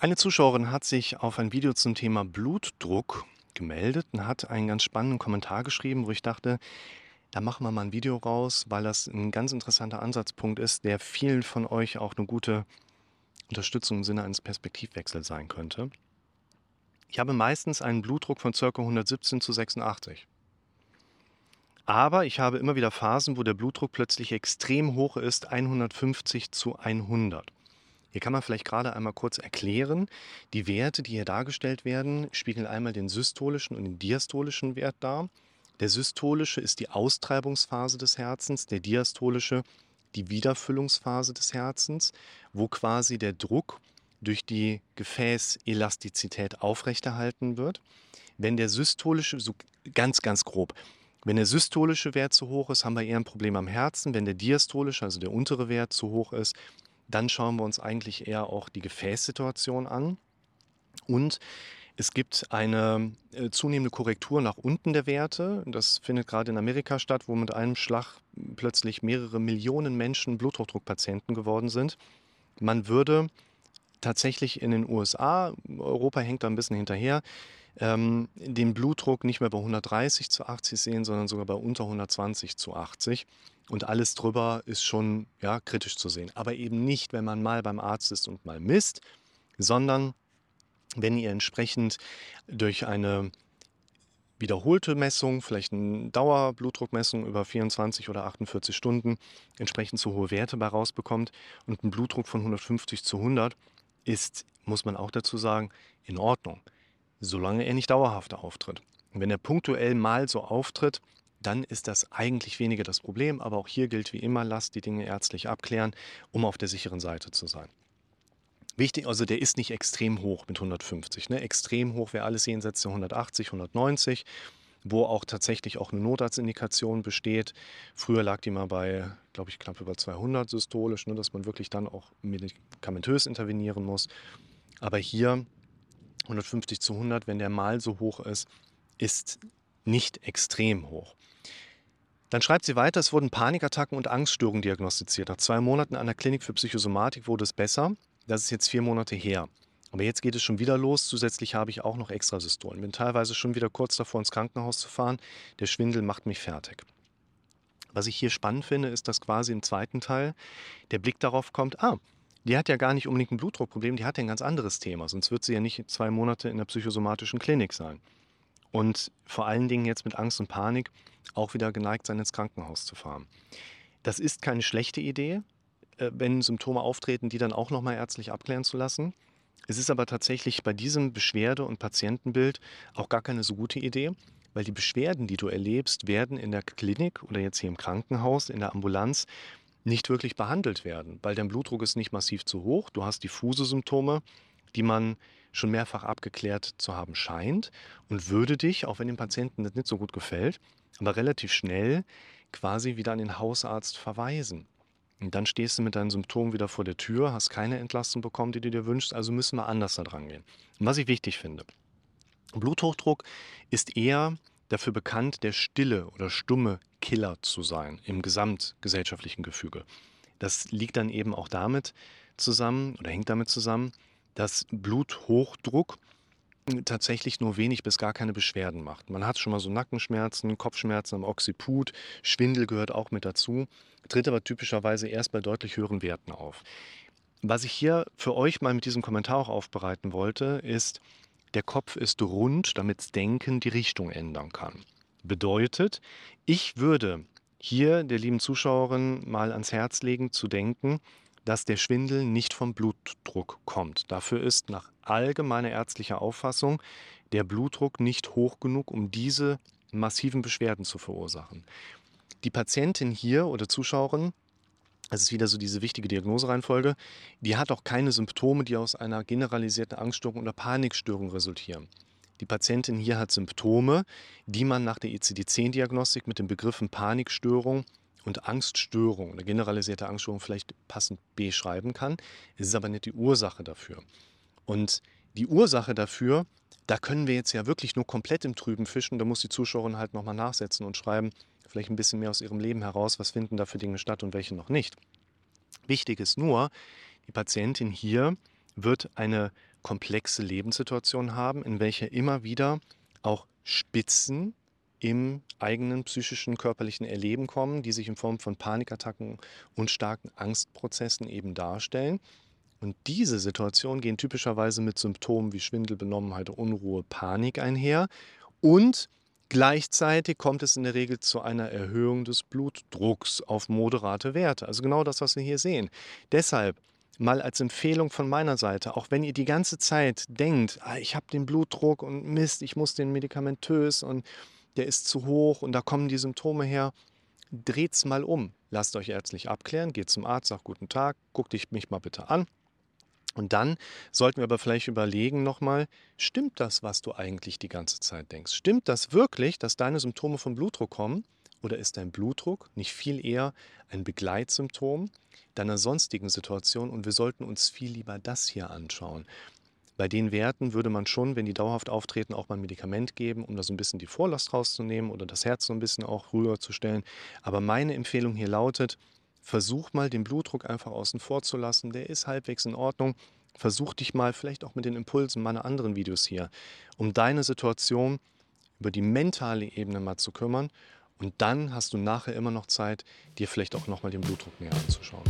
Eine Zuschauerin hat sich auf ein Video zum Thema Blutdruck gemeldet und hat einen ganz spannenden Kommentar geschrieben, wo ich dachte, da machen wir mal ein Video raus, weil das ein ganz interessanter Ansatzpunkt ist, der vielen von euch auch eine gute Unterstützung im Sinne eines Perspektivwechsels sein könnte. Ich habe meistens einen Blutdruck von ca. 117 zu 86. Aber ich habe immer wieder Phasen, wo der Blutdruck plötzlich extrem hoch ist, 150 zu 100. Hier kann man vielleicht gerade einmal kurz erklären, die Werte, die hier dargestellt werden, spiegeln einmal den systolischen und den diastolischen Wert dar. Der systolische ist die Austreibungsphase des Herzens, der diastolische die Wiederfüllungsphase des Herzens, wo quasi der Druck durch die Gefäßelastizität aufrechterhalten wird. Wenn der systolische, so ganz, ganz grob, wenn der systolische Wert zu hoch ist, haben wir eher ein Problem am Herzen. Wenn der diastolische, also der untere Wert, zu hoch ist, dann schauen wir uns eigentlich eher auch die Gefäßsituation an. Und es gibt eine äh, zunehmende Korrektur nach unten der Werte. Das findet gerade in Amerika statt, wo mit einem Schlag plötzlich mehrere Millionen Menschen Bluthochdruckpatienten geworden sind. Man würde tatsächlich in den USA, Europa hängt da ein bisschen hinterher, ähm, den Blutdruck nicht mehr bei 130 zu 80 sehen, sondern sogar bei unter 120 zu 80. Und alles drüber ist schon ja, kritisch zu sehen. Aber eben nicht, wenn man mal beim Arzt ist und mal misst, sondern wenn ihr entsprechend durch eine wiederholte Messung, vielleicht eine Dauerblutdruckmessung über 24 oder 48 Stunden, entsprechend zu hohe Werte bei rausbekommt und ein Blutdruck von 150 zu 100 ist, muss man auch dazu sagen, in Ordnung, solange er nicht dauerhaft auftritt. Und wenn er punktuell mal so auftritt, dann ist das eigentlich weniger das Problem, aber auch hier gilt wie immer, lasst die Dinge ärztlich abklären, um auf der sicheren Seite zu sein. Wichtig, also der ist nicht extrem hoch mit 150. Ne? Extrem hoch wäre alles jenseits der 180, 190, wo auch tatsächlich auch eine Notarztindikation besteht. Früher lag die mal bei, glaube ich, knapp über 200 systolisch, ne? dass man wirklich dann auch medikamentös intervenieren muss. Aber hier 150 zu 100, wenn der mal so hoch ist, ist nicht extrem hoch. Dann schreibt sie weiter, es wurden Panikattacken und Angststörungen diagnostiziert. Nach zwei Monaten an der Klinik für Psychosomatik wurde es besser. Das ist jetzt vier Monate her. Aber jetzt geht es schon wieder los. Zusätzlich habe ich auch noch Extrasystolen. Bin teilweise schon wieder kurz davor, ins Krankenhaus zu fahren. Der Schwindel macht mich fertig. Was ich hier spannend finde, ist, dass quasi im zweiten Teil der Blick darauf kommt, ah, die hat ja gar nicht unbedingt ein Blutdruckproblem, die hat ein ganz anderes Thema. Sonst wird sie ja nicht zwei Monate in der psychosomatischen Klinik sein. Und vor allen Dingen jetzt mit Angst und Panik auch wieder geneigt sein, ins Krankenhaus zu fahren. Das ist keine schlechte Idee, äh, wenn Symptome auftreten, die dann auch nochmal ärztlich abklären zu lassen. Es ist aber tatsächlich bei diesem Beschwerde- und Patientenbild auch gar keine so gute Idee, weil die Beschwerden, die du erlebst, werden in der Klinik oder jetzt hier im Krankenhaus, in der Ambulanz nicht wirklich behandelt werden, weil dein Blutdruck ist nicht massiv zu hoch, du hast diffuse Symptome, die man schon mehrfach abgeklärt zu haben scheint und würde dich, auch wenn dem Patienten das nicht so gut gefällt, aber relativ schnell quasi wieder an den Hausarzt verweisen. Und dann stehst du mit deinen Symptomen wieder vor der Tür, hast keine Entlastung bekommen, die du dir wünschst, also müssen wir anders da dran gehen. Und was ich wichtig finde, Bluthochdruck ist eher dafür bekannt, der stille oder stumme Killer zu sein im gesamtgesellschaftlichen Gefüge. Das liegt dann eben auch damit zusammen oder hängt damit zusammen, dass Bluthochdruck tatsächlich nur wenig bis gar keine Beschwerden macht. Man hat schon mal so Nackenschmerzen, Kopfschmerzen am Occiput, Schwindel gehört auch mit dazu, tritt aber typischerweise erst bei deutlich höheren Werten auf. Was ich hier für euch mal mit diesem Kommentar auch aufbereiten wollte, ist, der Kopf ist rund, damit Denken die Richtung ändern kann. Bedeutet, ich würde hier der lieben Zuschauerin mal ans Herz legen zu denken, dass der Schwindel nicht vom Blutdruck kommt. Dafür ist nach allgemeiner ärztlicher Auffassung der Blutdruck nicht hoch genug, um diese massiven Beschwerden zu verursachen. Die Patientin hier oder Zuschauerin, das ist wieder so diese wichtige Diagnosereihenfolge, die hat auch keine Symptome, die aus einer generalisierten Angststörung oder Panikstörung resultieren. Die Patientin hier hat Symptome, die man nach der ICD-10-Diagnostik mit den Begriffen Panikstörung und Angststörung, eine generalisierte Angststörung vielleicht passend beschreiben kann. Es ist aber nicht die Ursache dafür. Und die Ursache dafür, da können wir jetzt ja wirklich nur komplett im Trüben fischen. Da muss die Zuschauerin halt nochmal nachsetzen und schreiben, vielleicht ein bisschen mehr aus ihrem Leben heraus, was finden da für Dinge statt und welche noch nicht. Wichtig ist nur, die Patientin hier wird eine komplexe Lebenssituation haben, in welcher immer wieder auch Spitzen im eigenen psychischen, körperlichen Erleben kommen, die sich in Form von Panikattacken und starken Angstprozessen eben darstellen. Und diese Situationen gehen typischerweise mit Symptomen wie Schwindel, Benommenheit, Unruhe, Panik einher. Und gleichzeitig kommt es in der Regel zu einer Erhöhung des Blutdrucks auf moderate Werte. Also genau das, was wir hier sehen. Deshalb mal als Empfehlung von meiner Seite, auch wenn ihr die ganze Zeit denkt, ah, ich habe den Blutdruck und Mist, ich muss den medikamentös und der ist zu hoch und da kommen die Symptome her, dreht's mal um. Lasst euch ärztlich abklären, geht zum Arzt, sagt guten Tag, guck dich mich mal bitte an. Und dann sollten wir aber vielleicht überlegen nochmal, stimmt das, was du eigentlich die ganze Zeit denkst? Stimmt das wirklich, dass deine Symptome vom Blutdruck kommen? Oder ist dein Blutdruck nicht viel eher ein Begleitsymptom deiner sonstigen Situation? Und wir sollten uns viel lieber das hier anschauen. Bei den Werten würde man schon, wenn die dauerhaft auftreten, auch mal ein Medikament geben, um da so ein bisschen die Vorlast rauszunehmen oder das Herz so ein bisschen auch rüber zu stellen. Aber meine Empfehlung hier lautet, versuch mal den Blutdruck einfach außen vor zu lassen. Der ist halbwegs in Ordnung. Versuch dich mal vielleicht auch mit den Impulsen meiner anderen Videos hier, um deine Situation über die mentale Ebene mal zu kümmern. Und dann hast du nachher immer noch Zeit, dir vielleicht auch nochmal den Blutdruck näher anzuschauen.